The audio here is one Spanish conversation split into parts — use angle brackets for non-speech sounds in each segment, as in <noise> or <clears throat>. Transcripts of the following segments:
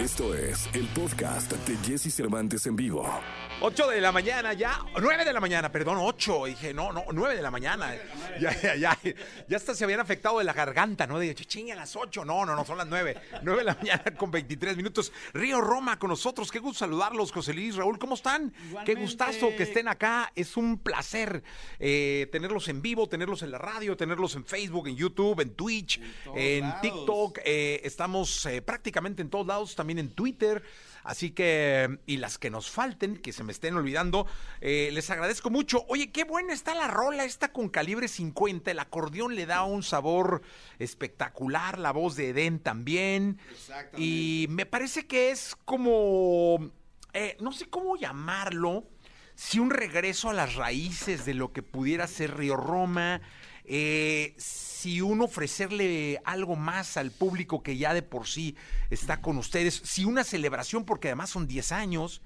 Esto es el podcast de Jesse Cervantes en vivo. 8 de la mañana ya, 9 de la mañana, perdón, 8. Dije, no, no, 9 de la mañana. <laughs> Ya, ya, ya. Ya hasta se habían afectado de la garganta, ¿no? De chinga, a las 8. No, no, no, son las 9. 9 de la mañana <laughs> con 23 minutos. Río Roma con nosotros. Qué gusto saludarlos, José Luis, Raúl, ¿cómo están? Qué gustazo que estén acá. Es un placer eh, tenerlos en vivo, tenerlos en la radio, tenerlos en Facebook, en YouTube, en Twitch, en. TikTok. Eh, estamos eh, prácticamente en todos lados, también en Twitter. Así que, y las que nos falten, que se me estén olvidando, eh, les agradezco mucho. Oye, qué buena está la rola esta con calibre 50. El acordeón le da un sabor espectacular, la voz de Eden también. Exactamente. Y me parece que es como, eh, no sé cómo llamarlo, si un regreso a las raíces de lo que pudiera ser Río Roma, eh, si uno ofrecerle algo más al público que ya de por sí está con ustedes, si una celebración, porque además son 10 años,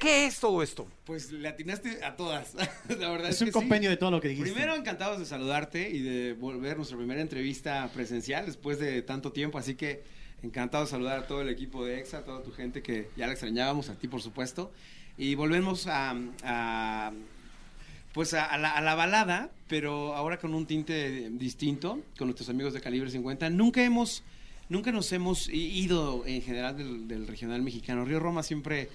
¿qué es todo esto? Pues le atinaste a todas. <laughs> La verdad Es es, un que compendio sí. de todo lo que dijiste. Primero, encantados de saludarte y de volver nuestra primera entrevista presencial después de tanto tiempo. Así que encantado de saludar a todo el equipo de EXA, a toda tu gente que ya la extrañábamos, a ti por supuesto. Y volvemos a, a- pues a, la, a la balada, pero ahora con un tinte distinto, con nuestros amigos de Calibre 50. Nunca hemos, nunca nos hemos ido en general del, regional mexicano. Río Roma siempre,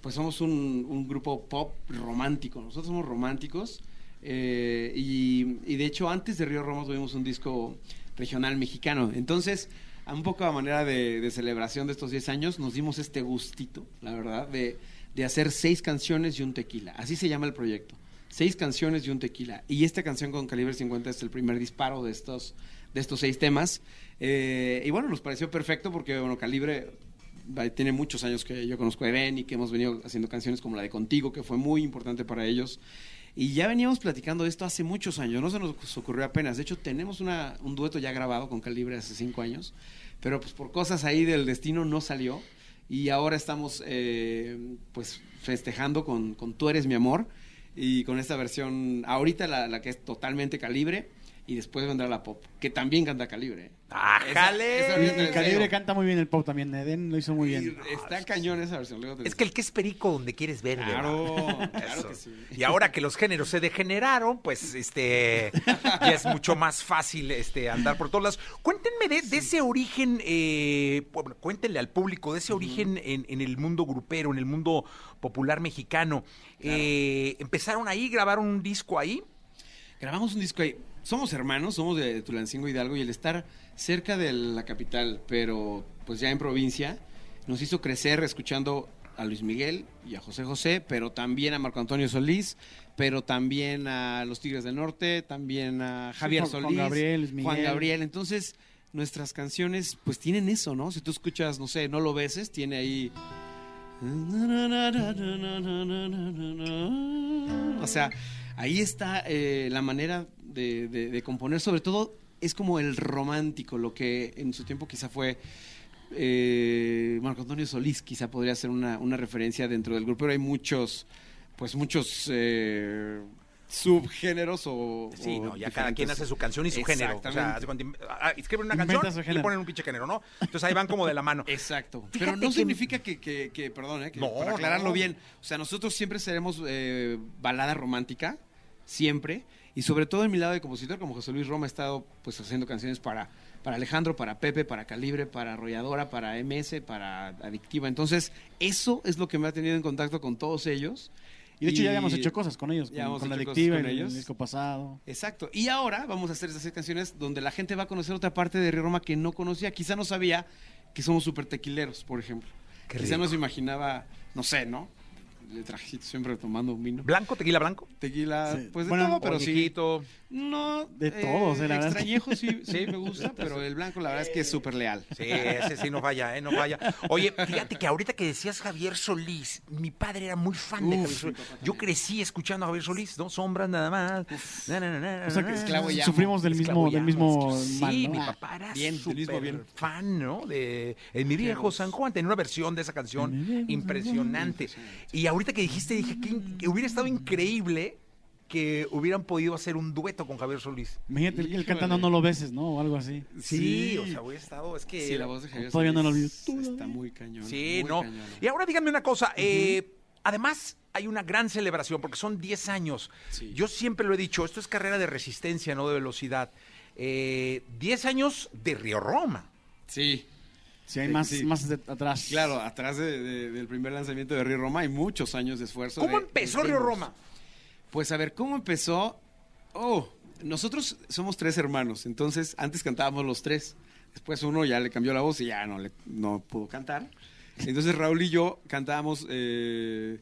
pues somos un, grupo pop romántico. Nosotros somos románticos. eh, y, de hecho, antes de Río Roma tuvimos un disco regional mexicano. Entonces, a un poco a manera de, celebración de estos 10 años, nos dimos este gustito, la verdad, de hacer seis canciones y un tequila. Así se llama el proyecto. Seis canciones y un tequila. Y esta canción con calibre 50 es el primer disparo de estos, de estos seis temas. Eh, y bueno, nos pareció perfecto porque, bueno, calibre va- tiene muchos años que yo conozco a Eren y que hemos venido haciendo canciones como la de Contigo, que fue muy importante para ellos. Y ya veníamos platicando de esto hace muchos años, no se nos ocurrió apenas. De hecho, tenemos un dueto ya grabado con Calibre hace cinco años, pero pues por cosas ahí del destino no salió. Y ahora estamos eh, pues festejando con, con Tú eres mi amor y con esta versión, ahorita la, la que es totalmente Calibre y después vendrá la pop, que también canta Calibre. ¡Ájale! Esa- esa- Y, y Calibre canta muy bien el pop también. Eden lo hizo muy bien. Y está cañón esa versión. luego te- Es que el que es perico donde quieres ver, Claro, ¿verdad? claro Eso. que sí. Y ahora que los géneros se degeneraron, pues este ya es mucho más fácil este andar por todas las. Cuéntenme de, de ese origen, eh, cuéntenle al público de ese origen en, en el mundo grupero, en el mundo popular mexicano. Eh, empezaron ahí, grabaron un disco ahí. Grabamos un disco ahí. Somos hermanos, somos de Tulancingo Hidalgo y el estar cerca de la capital, pero pues ya en provincia, nos hizo crecer escuchando a Luis Miguel y a José José, pero también a Marco Antonio Solís, pero también a los Tigres del Norte, también a Javier Solís, Juan Gabriel, Luis Juan Miguel. Gabriel. Entonces, nuestras canciones pues tienen eso, ¿no? Si tú escuchas, no sé, No lo beses, tiene ahí... O sea, ahí está eh, la manera de, de- de componer, sobre todo es como el romántico, lo que en su tiempo quizá fue eh, Marco Antonio Solís, quizá podría ser una, una referencia dentro del grupo, pero hay muchos, pues muchos eh, subgéneros o... Sí, o no, ya cada quien hace su canción y su género. O sea, ah, escriben una canción su y le ponen un pinche género, ¿no? Entonces ahí van como de la mano. Exacto. Fíjate Pero no que- significa que, que, que- perdón, eh, que No, para aclararlo no. bien, o sea, nosotros siempre seremos eh, balada romántica, siempre, y sobre todo en mi lado de compositor, como José Luis Roma, he estado pues haciendo canciones para, para Alejandro, para Pepe, para Calibre, para Arrolladora, para MS, para Adictiva. Entonces, eso es lo que me ha tenido en contacto con todos ellos. Y de hecho ya habíamos hecho cosas con ellos. Ya Con, con la adictiva con en el disco pasado. Exacto. Y ahora vamos a hacer esas canciones donde la gente va a conocer otra parte de Río Roma que no conocía. Quizá no sabía que somos súper tequileros, por ejemplo. Qué Quizá no se imaginaba, no sé, ¿no? De trajecito siempre tomando un vino. ¿Blanco, tequila blanco? Tequila, Sí. pues de Bueno, todo, pero sí. Oñequito. No. De todo, sí, la verdad. Extrañejo sí, <laughs> sí me gusta, pero el blanco la verdad es que es súper leal. Sí, ese sí no falla, ¿eh? No falla. Oye, fíjate que ahorita que decías Javier Solís, mi padre era muy fan de Javier Solís. Yo crecí escuchando a Javier Solís, ¿no? Sombras nada más. Na, na, na, na, O sea, que esclavo llamo. sufrimos del mismo, del mismo Sí, mal, ¿no? mi Ah, papá era Bien, súper bien. fan, ¿no? De En mi viejo San Juan, tenía una versión de esa canción impresionante. Y ahorita que dijiste, dije que, hubiera estado increíble que hubieran podido hacer un dueto con Javier Solís. Imagínate, él Híjole. cantando No lo beses, ¿no? O algo así. Sí, o sea, hubiera estado, es que... Sí, la voz de Javier Todavía no lo olvido. Está muy cañón. Sí, muy no. cañón. Y ahora díganme una cosa. eh, además, hay una gran celebración porque son 10 años. Sí. Yo siempre lo he dicho, esto es carrera de resistencia, no de velocidad. Eh, 10 años de Río Roma. Sí, Si hay Sí, más, sí. más de- atrás. claro, atrás de- de- del primer lanzamiento de Río Roma hay muchos años de esfuerzo. ¿Cómo de- empezó de Río. Roma? Pues a ver, ¿cómo empezó? Oh, nosotros somos tres hermanos, entonces antes cantábamos los tres. Después uno ya le cambió la voz y ya no, le, no pudo cantar. Entonces Raúl y yo cantábamos eh,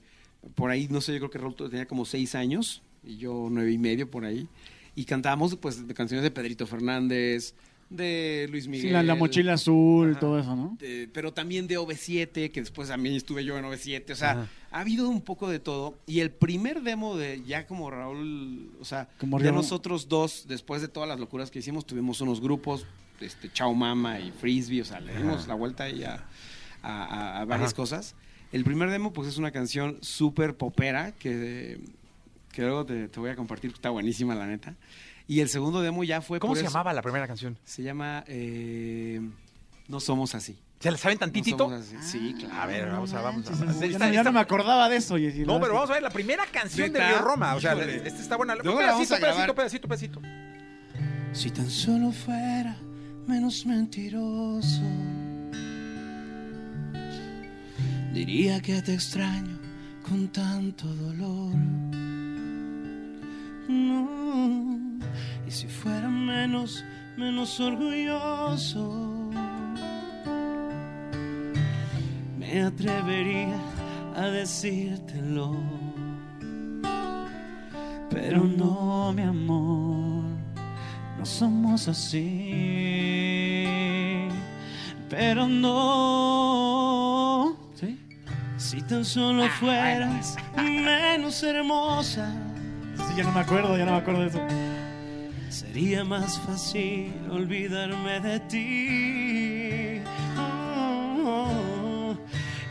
por ahí, no sé, yo creo que Raúl tenía como seis años y yo nueve y medio por ahí. Y cantábamos pues de canciones de Pedrito Fernández, de Luis Miguel. Sí, la, la mochila azul, Ajá. todo eso, ¿no? de- pero también de OV7, que después también estuve yo en OV7, o sea, ha habido un poco de todo. Y el primer demo de ya como Raúl, o sea, Como Raúl. nosotros dos, después de todas las locuras que hicimos, tuvimos unos grupos, este, Chao Mama y Frisbee, o sea, le dimos la vuelta ahí a, a- a- a varias Ajá. cosas. El primer demo, pues es una canción súper popera, que, que luego te, te voy a compartir, está buenísima la neta. Y el segundo demo ya fue... ¿Cómo por se eso- llamaba la primera canción? Se llama eh, No Somos Así. ¿Se la saben tantitito? Sí, claro. A ver, vamos a, vamos a. manches, esta- ya, no, ya esta- no me acordaba de eso. No, pero vamos a ver la primera canción de. Río Roma. O sea, Híjole. esta está buena. Luego la vamos pedacito, a pedacito, pedacito, pedacito. Si tan solo fuera menos mentiroso, diría que te extraño con tanto dolor. No, y si fuera menos, menos orgulloso, me atrevería a decírtelo. Pero no, mi amor, no somos así. Pero no. ¿Sí? Si tan solo fueras menos hermosa, Sí, ya no me acuerdo, ya no me acuerdo de eso. Sería más fácil olvidarme de ti. Oh,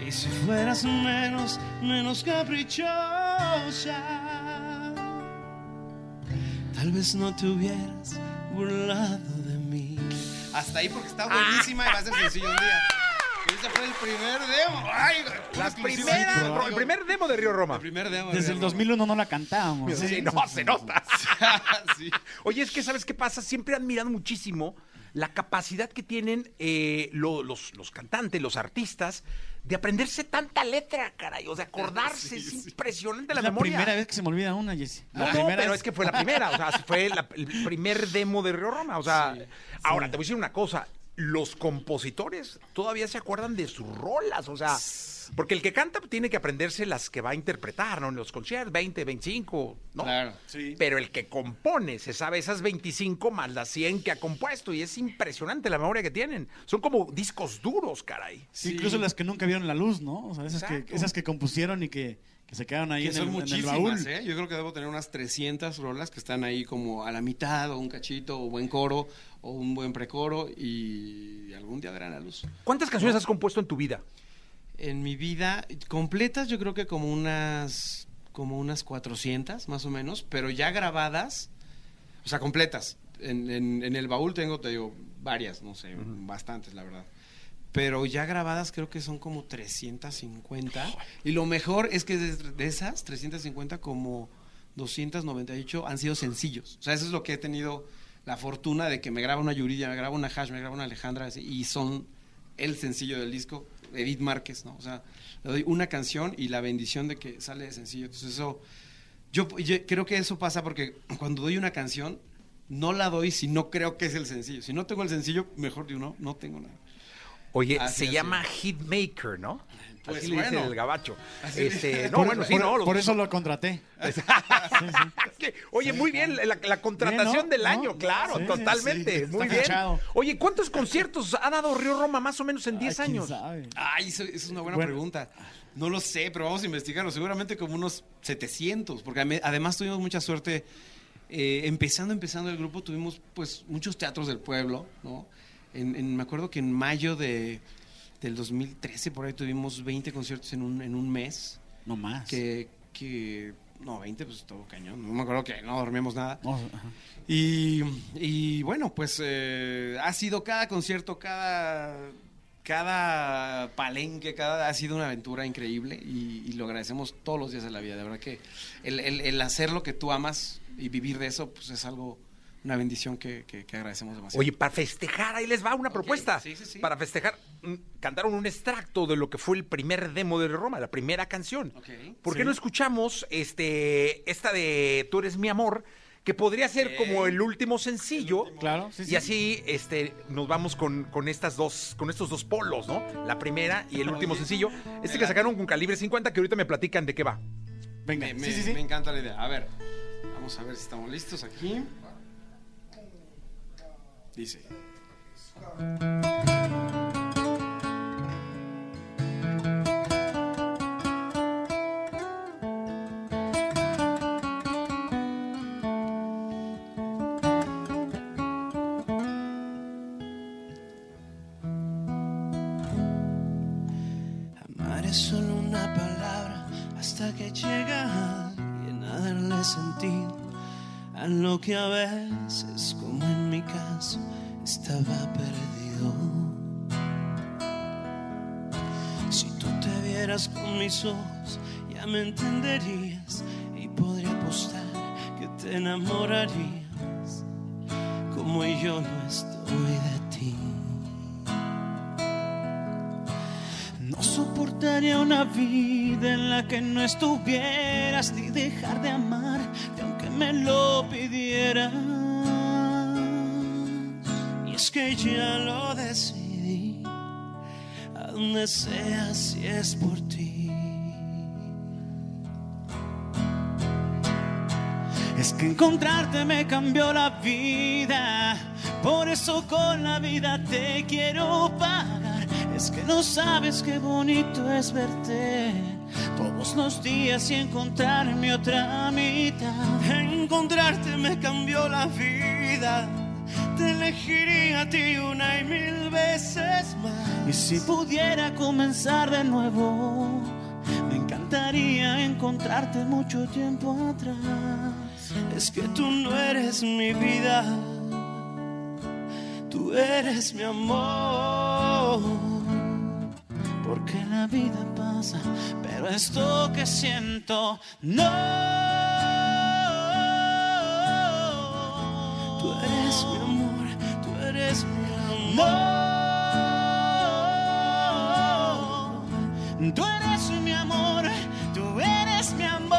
y si fueras menos, menos caprichosa, tal vez no te hubieras burlado de mí. Hasta ahí porque está buenísima y va a ser sencillo un día. Ese fue el primer demo. Ay, La exclusiva. primera, Sí, el primer demo de Río Roma. el primer demo. Desde el 2001 no la cantábamos. Sí, no, se nota. <laughs> sí. Oye, es que ¿sabes qué pasa? Siempre he admirado muchísimo la capacidad que tienen eh, lo- los, los cantantes, los artistas, de aprenderse tanta letra, caray, o de acordarse. <laughs> es impresionante la, Es la memoria. primera vez que se me olvida una, Jessy. No, La no, primera pero vez- es que fue la primera, o sea, fue la- el primer demo de Río Roma, o sea, ahora te voy a decir una cosa, los compositores todavía se acuerdan de sus rolas, o sea, porque el que canta tiene que aprenderse las que va a interpretar, ¿no? En los conciertos, 20, 25, ¿no? Claro. Pero el que compone se sabe esas 25 más las 100 que ha compuesto y es impresionante la memoria que tienen. Son como discos duros, caray. Sí, incluso las que nunca vieron la luz, ¿no? O sea, esas, que, esas que compusieron y que, que se quedaron ahí Que en, son el, en el muchísimas, baúl. ¿eh? Yo creo que debo tener unas 300 rolas que están ahí como a la mitad, o un cachito, o buen coro, o un buen precoro, y algún día verán la luz. ¿Cuántas canciones has compuesto en tu vida? En mi vida, completas yo creo que como unas, como unas 400 más o menos, pero ya grabadas, o sea, completas. En, en- en el baúl tengo, te digo, varias, no sé, bastantes, la verdad. Pero ya grabadas creo que son como 350. Y lo mejor es que de, de esas 350, como 298 han sido sencillos. O sea, eso es lo que he tenido la fortuna de que me graba una Yuridia, me graba una Hash, me graba una Alejandra, y son el sencillo del disco, Edith Márquez, ¿no? O sea, le doy una canción y la bendición de que sale de sencillo. Entonces eso, yo, yo creo que eso pasa porque cuando doy una canción, no la doy si no creo que es el sencillo. Si no tengo el sencillo, mejor digo, no, no tengo nada. Oye, Así, se así. llama Hitmaker, ¿no? Pues Así le dice bueno. el gabacho. Este, no, por, bueno, sí, por- no. los- por eso lo contraté. <laughs> Oye, muy bien, la, la contratación Bien, ¿no? del ¿No? año, claro, totalmente, muy bien. fichado. Oye, ¿cuántos conciertos ha dado Río Roma más o menos en 10 Ay, ¿quién años? sabe? Ay, eso, eso es una buena Bueno. pregunta. No lo sé, pero vamos a investigarlo. Seguramente como unos 700, porque además tuvimos mucha suerte. eh, empezando, empezando el grupo, tuvimos pues muchos teatros del pueblo, ¿no? En, en- me acuerdo que en mayo de, del 2013, por ahí tuvimos 20 conciertos en un, en un mes. No más. Que, que, no, 20, pues todo cañón. No me acuerdo que no dormíamos nada. Y, y bueno, pues eh, ha sido cada concierto, cada, cada palenque, cada ha sido una aventura increíble y, y lo agradecemos todos los días de la vida. De verdad que el, el- el hacer lo que tú amas y vivir de eso, pues es algo, una bendición que, que- que agradecemos demasiado. Oye, para festejar, ahí les va una propuesta. sí, sí, sí. Para festejar, mm, cantaron un extracto de lo que fue el primer demo de Roma, la primera canción. Ok. ¿Por qué no escuchamos este, esta de Tú eres mi amor? Que podría ser como el último sencillo. Claro, sí, sí. Y así este, nos vamos con, con estas dos, con estos dos polos, ¿no? La primera y el último Oye, sencillo. Este que sacaron con calibre 50, que ahorita me platican de qué va. Venga, Me, me- sí, sí, sí. me encanta la idea. A ver, vamos a ver si estamos listos aquí. Dice. Solo una palabra hasta que llega a darle sentido a lo que a veces, como en mi caso, estaba perdido. Si tú te vieras con mis ojos, ya me entenderías y podría apostar que te enamorarías como yo no estoy de ti. No soportaría una vida en la que no estuvieras ni dejar de aunque me lo pidieras. Y es que ya lo decidí, a donde sea si es por ti. Es que encontrarte me cambió la vida, por eso con la vida te quiero pagar. Es que no sabes qué bonito es verte los días y encontrar mi otra mitad. Encontrarte me cambió la vida, te elegiría a ti una y mil veces más. Y si pudiera comenzar de nuevo, me encantaría encontrarte mucho tiempo atrás. Es que tú no eres mi vida, tú eres mi amor. Porque la vida pasa, pero esto que siento no. Tú eres mi amor, tú eres mi amor. Tú eres mi amor, tú eres mi amor.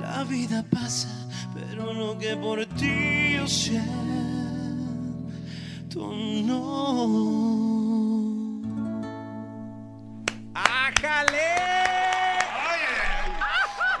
La vida pasa, pero lo que por ti siento no. ¡Ájale!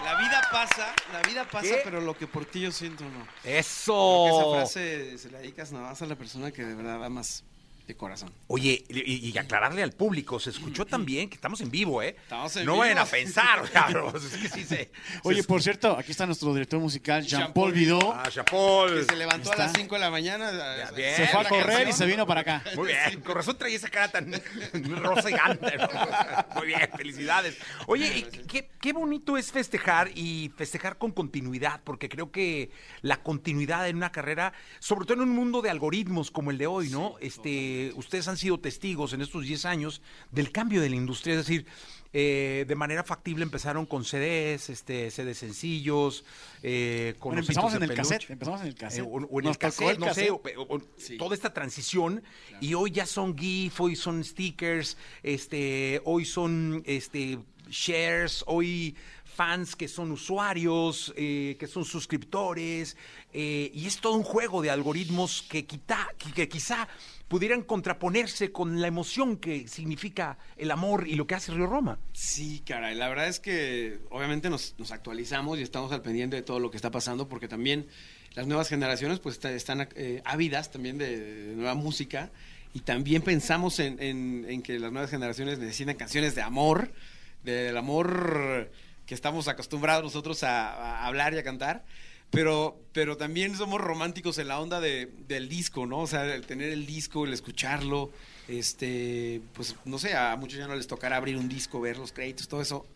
La vida pasa, la vida pasa, ¿Qué? pero lo que por ti yo siento no. ¡Eso! Porque esa frase se la dedicas nada más a la persona que de verdad amas de corazón. Oye, y, y aclararle al público, se escuchó también que estamos en vivo, ¿eh? Estamos en no vivo. vayan a pensar, o sea, pero es que sí se... <laughs> Oye, se- por cierto, aquí está nuestro director musical, Jean-Paul Jean-Paul Vidó. Ah, Chapol. Que se levantó a las 5 de la mañana. Ya, bien. Se fue a correr y se vino para acá. Muy bien, con razón traía esa cara tan <laughs> rosa y gante. ¿no? <laughs> Muy bien, felicidades. Oye, y qué, qué bonito es festejar y festejar con continuidad, porque creo que la continuidad en una carrera, sobre todo en un mundo de algoritmos como el de hoy, ¿no? Este, ustedes han sido testigos en estos 10 años del cambio de la industria, es decir, eh, de manera factible empezaron con CDs, este, CDs sencillos, eh, con Bueno, empezamos en el peluche. cassette. Empezamos en el Eh, cassette. o, o en Nos el cassette, no sé, o- o- o- Sí. toda esta transición y hoy ya son GIF, hoy son stickers, este, hoy son este shares, hoy fans que son usuarios, eh, que son suscriptores, eh, y es todo un juego de algoritmos que, quita- que, que quizá pudieran contraponerse con la emoción que significa el amor y lo que hace Río Roma. Sí, caray, la verdad es que obviamente nos, actualizamos y estamos al pendiente de todo lo que está pasando porque también las nuevas generaciones pues está- están eh, ávidas también de, nueva música y también pensamos en, que las nuevas generaciones necesitan canciones de amor, del amor que estamos acostumbrados nosotros a hablar y a cantar. Pero, pero también somos románticos en la onda de, del disco, ¿no? O sea, el tener el disco, el escucharlo, este, pues no sé, a muchos ya no les tocará abrir un disco, ver los créditos, todo eso.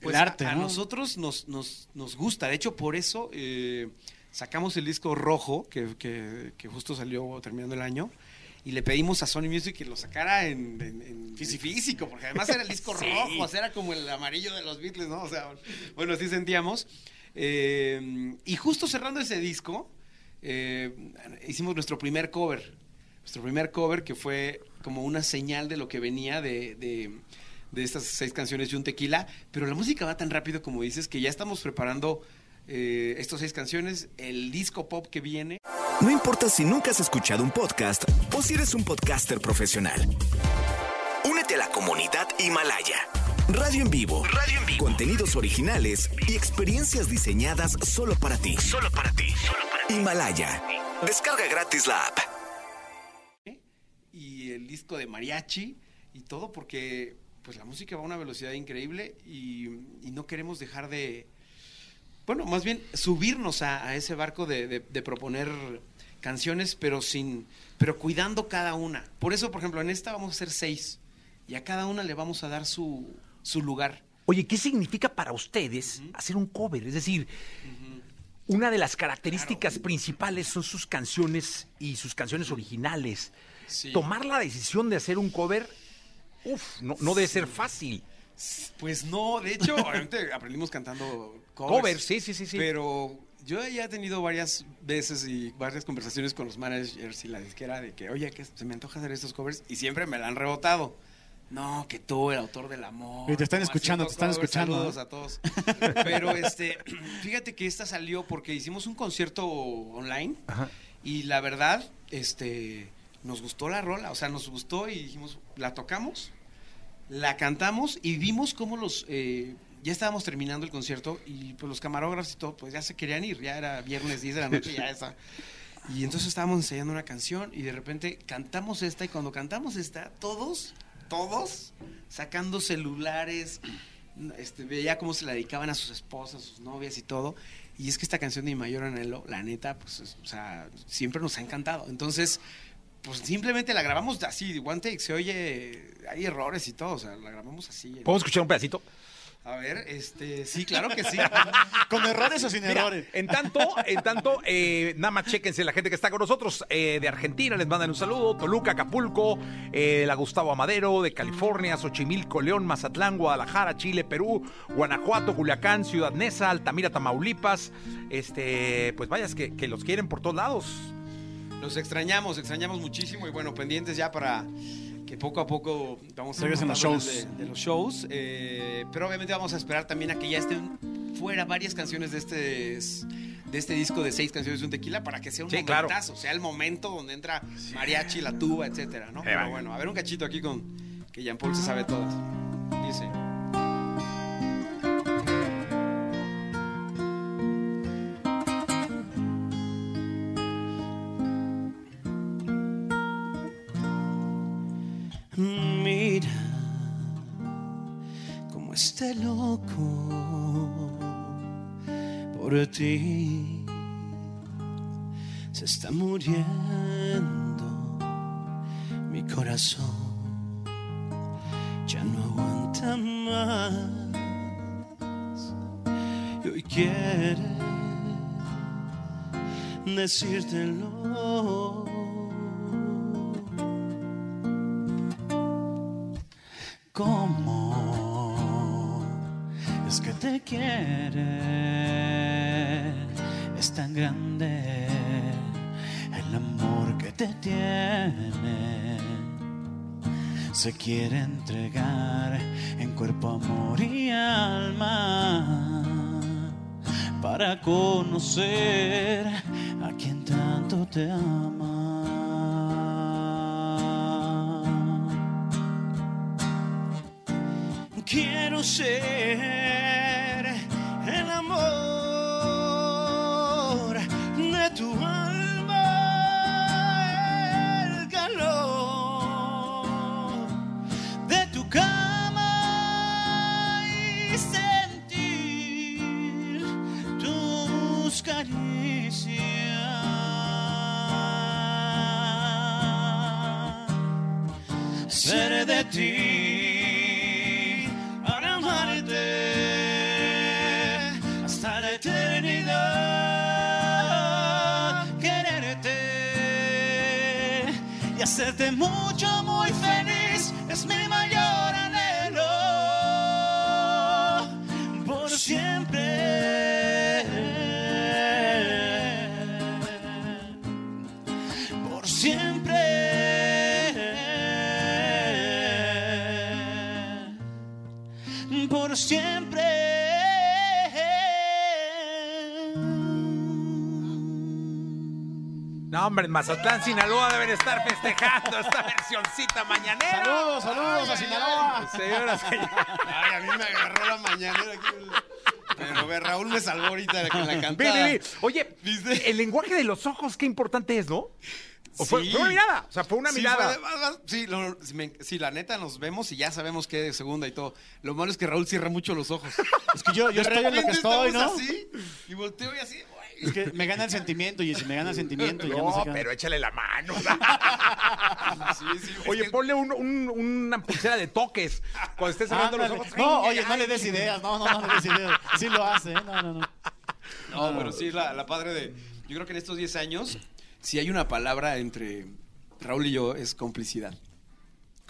Pues El arte, a, a ¿no? nosotros nos, nos, nos gusta. De hecho, por eso eh, sacamos el disco rojo, que, que- que justo salió terminando el año, y le pedimos a Sony Music que lo sacara en, en- en físico, porque además era el disco <laughs> rojo, o sea, era como el amarillo de los Beatles, ¿no? O sea, bueno, así sentíamos. Eh, y justo cerrando ese disco, eh, hicimos nuestro primer cover. Nuestro primer cover que fue como una señal de lo que venía de, de- de estas seis canciones y un tequila. Pero la música va tan rápido como dices que ya estamos preparando eh, estas seis canciones, el disco pop que viene. No importa si nunca has escuchado un podcast o si eres un podcaster profesional. Únete a la comunidad Himalaya. Radio en vivo. Radio en vivo. Contenidos originales y experiencias diseñadas solo para ti. Solo para ti. Himalaya. Descarga gratis la app. y el disco de mariachi y todo porque pues la música va a una velocidad increíble y, y no queremos dejar de bueno más bien subirnos a, a ese barco de, de- de proponer canciones pero sin pero cuidando cada una por eso por ejemplo en esta vamos a hacer seis y a cada una le vamos a dar su, su lugar Oye, ¿qué significa para ustedes hacer un cover? Es decir, una de las características principales son sus canciones y sus canciones originales. Sí. Tomar la decisión de hacer un cover, uff, no, no debe ser fácil. Pues no, de hecho, <laughs> obviamente aprendimos cantando covers. Covers, sí, sí, sí, sí. Pero yo ya he tenido varias veces y varias conversaciones con los managers y la disquera de que, oye, que se me antoja hacer estos covers y siempre me la han rebotado. No, que tú, el autor del amor. Y te están escuchando, te están escuchando, Saludos a todos. Pero este, <clears throat> fíjate que esta salió porque hicimos un concierto online y la verdad, este, nos gustó la rola, o sea, nos gustó y dijimos, la tocamos la cantamos y vimos cómo los eh, ya estábamos terminando el concierto y pues los camarógrafos y todo pues ya se querían ir ya era viernes 10 de la noche ya esa y entonces estábamos ensayando una canción y de repente cantamos esta y cuando cantamos esta todos todos sacando celulares este, veía cómo se la dedicaban a sus esposas, sus novias y todo. Y es que esta canción de Mi Mayor Anhelo, la neta, pues, es- o sea, siempre nos ha encantado. Entonces, pues simplemente la grabamos así, one take, se oye, hay errores y todo, o sea, la grabamos así. ¿Podemos escuchar un pedacito? A ver, este, sí, claro que sí. ¿Con errores o sin Mira, errores? en tanto, en tanto, eh, nada más chéquense la gente que está con nosotros eh, de Argentina, les mandan un saludo, Toluca, Acapulco, eh, la Gustavo Amadero, de California, Xochimilco, León, Mazatlán, Guadalajara, Chile, Perú, Guanajuato, Culiacán, Ciudad Neza, Altamira, Tamaulipas, este, pues vayas que, que los quieren por todos lados. Los extrañamos, extrañamos muchísimo y bueno, pendientes ya para que poco a poco vamos a Regresen los shows. De, de los shows. eh, pero obviamente vamos a esperar también a que ya estén fuera varias canciones de este de este disco de seis canciones de un tequila para que sea un Sí, claro. sea el momento donde entra mariachi, la tuba, etcétera, ¿no? Pero bueno, a ver un cachito aquí con que Jean Paul se sabe todas. Dice. Está loco por ti. Se está muriendo mi corazón. Ya no aguanta más. Y hoy quiere decírtelo. Se quiere entregar en cuerpo, amor y alma para conocer a quien tanto te ama. Quiero ser ser de ti, para amarte hasta la eternidad, quererte y hacerte mucho, muy feliz es mi mayor. No, hombre, en Mazatlán, Sinaloa deben estar festejando esta versioncita mañanera. Saludos, saludos a Sinaloa. Señoras, señores. Ay, a mí me agarró la mañanera aquí. Pero ve, Raúl me salvó ahorita con la cantada. ve, ve. Oye, ¿Viste? el lenguaje de los ojos, qué importante es, ¿no? O fue, Sí. fue una mirada, o sea, fue una Sí, mirada. fue sí, lo- sí, me- sí, la neta nos vemos y ya sabemos qué de segunda y todo. Lo malo es que Raúl cierra mucho los ojos. Es que yo, yo De estoy en lo que estoy, ¿no? así, y volteo y así. Es que me gana el sentimiento, y si me gana el sentimiento, ya no, No, sé qué. pero échale la mano. <laughs> Sí, sí, es Oye, que- ponle un- un- una pulsera de toques cuando estés cerrando los Ándale. ojos. No, Ay, oye, no le des ideas, no, no, no le des ideas. Sí lo hace, ¿eh? No, no, no. No, pero sí, la, la padre de. Yo creo que en estos 10 años, si hay una palabra entre Raúl y yo, es complicidad. Qué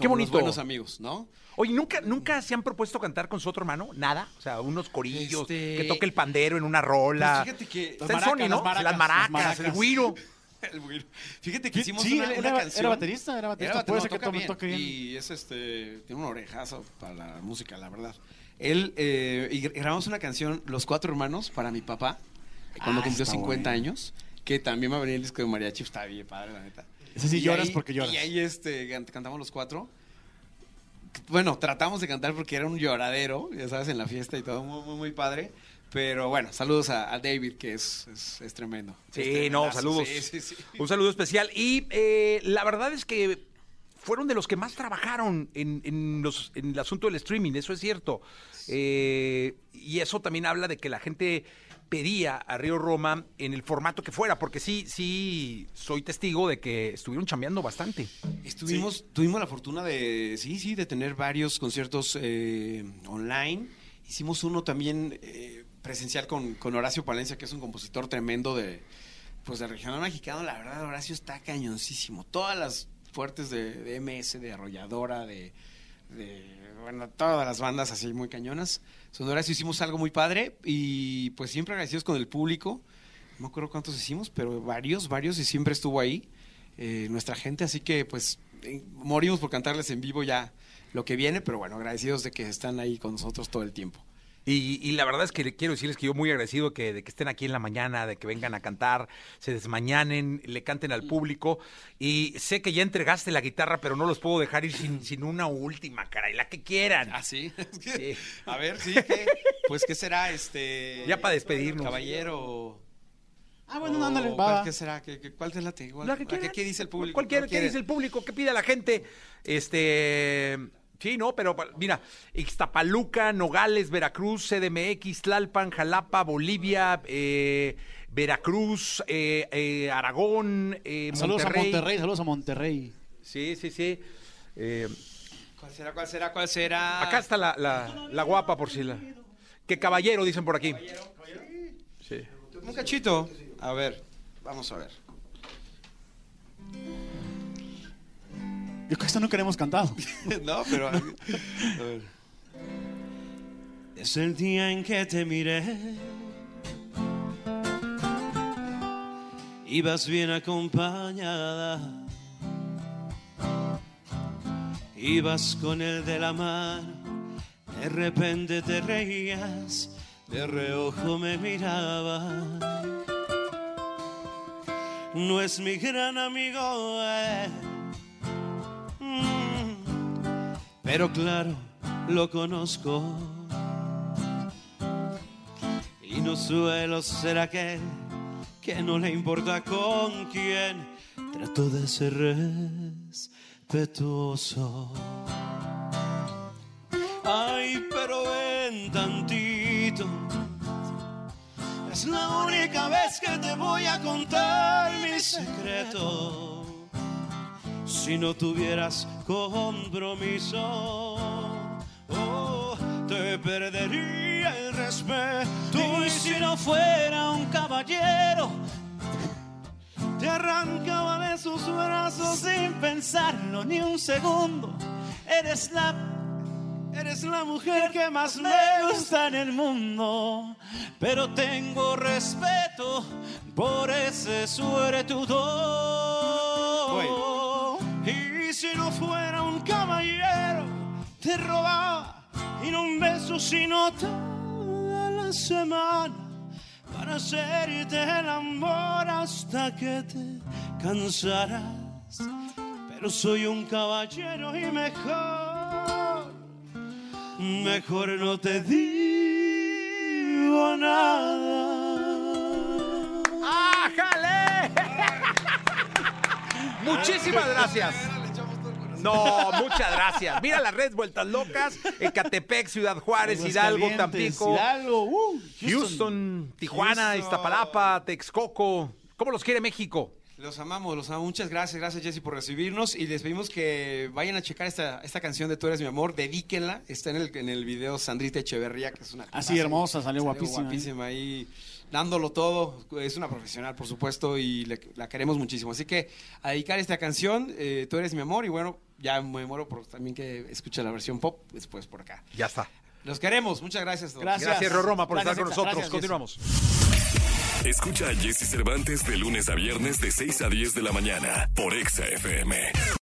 Como los bonito. buenos amigos, ¿no? Oye, ¿nunca, ¿nunca se han propuesto cantar con su otro hermano? ¿Nada? O sea, unos corillos, Este- que toque el pandero en una rola. Pues fíjate que- Está Las en maracas, Sony, ¿no? las maracas, las maracas, las maracas. el güiro. <laughs> El güiro. Fíjate que hicimos sí, una, él una era, canción. era baterista, era baterista. Era Puede baterista, ser que toca tome, bien. toque bien. Y es este, tiene un orejazo para la música, la verdad. Él, eh, y grabamos una canción, Los Cuatro Hermanos, para mi papá, cuando Ah, cumplió está 50 bueno. años, que también va a venir el disco de mariachi, está bien padre, la neta. Ese sí Y lloras ahí- porque lloras. Y ahí este, can- cantamos los cuatro. Bueno, tratamos de cantar porque era un lloradero, ya sabes, en la fiesta y todo, muy, muy, muy padre. Pero bueno, saludos a, a David, que es, es, es tremendo. Sí, Es no, saludos. Sí, sí, sí. Un saludo especial. Y eh, la verdad es que fueron de los que más trabajaron en, en los, en el asunto del streaming, eso es cierto. Eh, y eso también habla de que la gente pedía a Río Roma en el formato que fuera, porque sí, sí, soy testigo de que estuvieron chambeando bastante. Estuvimos, tuvimos la fortuna de, sí, sí, de tener varios conciertos eh, online. Hicimos uno también eh, presencial con, con Horacio Palencia, que es un compositor tremendo de, pues, de regional mexicano. La verdad, Horacio está cañoncísimo. Todas las fuertes de, de MS, de Arrolladora, de, de, bueno, todas las bandas así muy cañonas. Son de Horacio hicimos algo muy padre y pues siempre agradecidos con el público. No me acuerdo cuántos hicimos, pero varios, varios y siempre estuvo ahí eh, nuestra gente, así que pues eh, morimos por cantarles en vivo ya lo que viene, pero bueno, agradecidos de que están ahí con nosotros todo el tiempo. Y, y la verdad es que quiero decirles que yo muy agradecido que, de que estén aquí en la mañana, de que vengan a cantar, se desmañanen, le canten al público. Y sé que ya entregaste la guitarra, pero no los puedo dejar ir sin, sin una última, caray, la que quieran. ¿Ah, sí? <laughs> Sí. A ver, sí, ¿qué? Pues, ¿qué será este? Ya para despedirnos. Caballero. Ah, bueno, ándale, va. ¿cuál- ¿Qué será? ¿Qué, qué- cuál es la te- igual? La que ¿Qué, dice el público? Cualquiera, ¿Cuál ¿qué quiere? dice el público? ¿Qué pide la gente? Este. Sí, no, pero mira, Ixtapaluca, Nogales, Veracruz, CDMX, Tlalpan, Jalapa, Bolivia, eh, Veracruz, eh, eh, Aragón, eh, Saludos Monterrey. a Monterrey, saludos a Monterrey. Sí, sí, sí. Eh, ¿Cuál será? ¿Cuál será? ¿Cuál será? acá está la, la- la guapa, por si la. Que caballero, dicen por aquí. Sí. Un cachito. A ver, vamos a ver. Yo creo que esta nunca la hemos cantado. <laughs> no, pero. A ver. Desde el día en que te miré, ibas bien acompañada. Ibas con el de la mano, de repente te reías, de reojo me miraba. No es mi gran amigo, eh. Pero claro, lo conozco. Y no suelo ser aquel que no le importa con quién. Trato de ser respetuoso. Ay, pero ven tantito. Es la única vez que te voy a contar mi secreto. Si no tuvieras compromiso, oh, te perdería el respeto. Y si no fuera un caballero, te arrancaba de sus brazos sin pensarlo ni un segundo. Eres la, eres la mujer que más me gusta en el mundo. Pero tengo respeto por ese suertudo. Si no fuera un caballero, te robaba y un beso sino toda la semana para hacerte el amor hasta que te cansarás. Pero soy un caballero y mejor, mejor no te digo nada. ¡Ájale! <laughs> Muchísimas gracias. No, muchas gracias. Mira las redes vueltas locas. Ecatepec, Ciudad Juárez, Hidalgo, Tampico, Hidalgo, uh, Houston, Tijuana, Houston. Iztapalapa, Texcoco. ¿Cómo los quiere México? Los amamos, los amamos. Muchas gracias, gracias Jesse por recibirnos y les pedimos que vayan a checar esta, esta canción de Tú eres mi amor, dedíquenla. Está en el, en el video Sandrita Echeverría, que es una... Así, hermosa, salió guapísima, ¿eh? guapísima ahí, dándolo todo. Es una profesional, por supuesto, y le- la queremos muchísimo. Así que a dedicar esta canción, eh, Tú eres mi amor, y bueno, ya me muero por también que escuche la versión pop después por acá. Ya está. Los queremos, muchas gracias. a todos. Gracias. Gracias, Roroma, por Gracias, estar con nosotros. Gracias, Continuamos. Escucha a Jesse Cervantes de lunes a viernes de 6 a 10 de la mañana por Exa FM.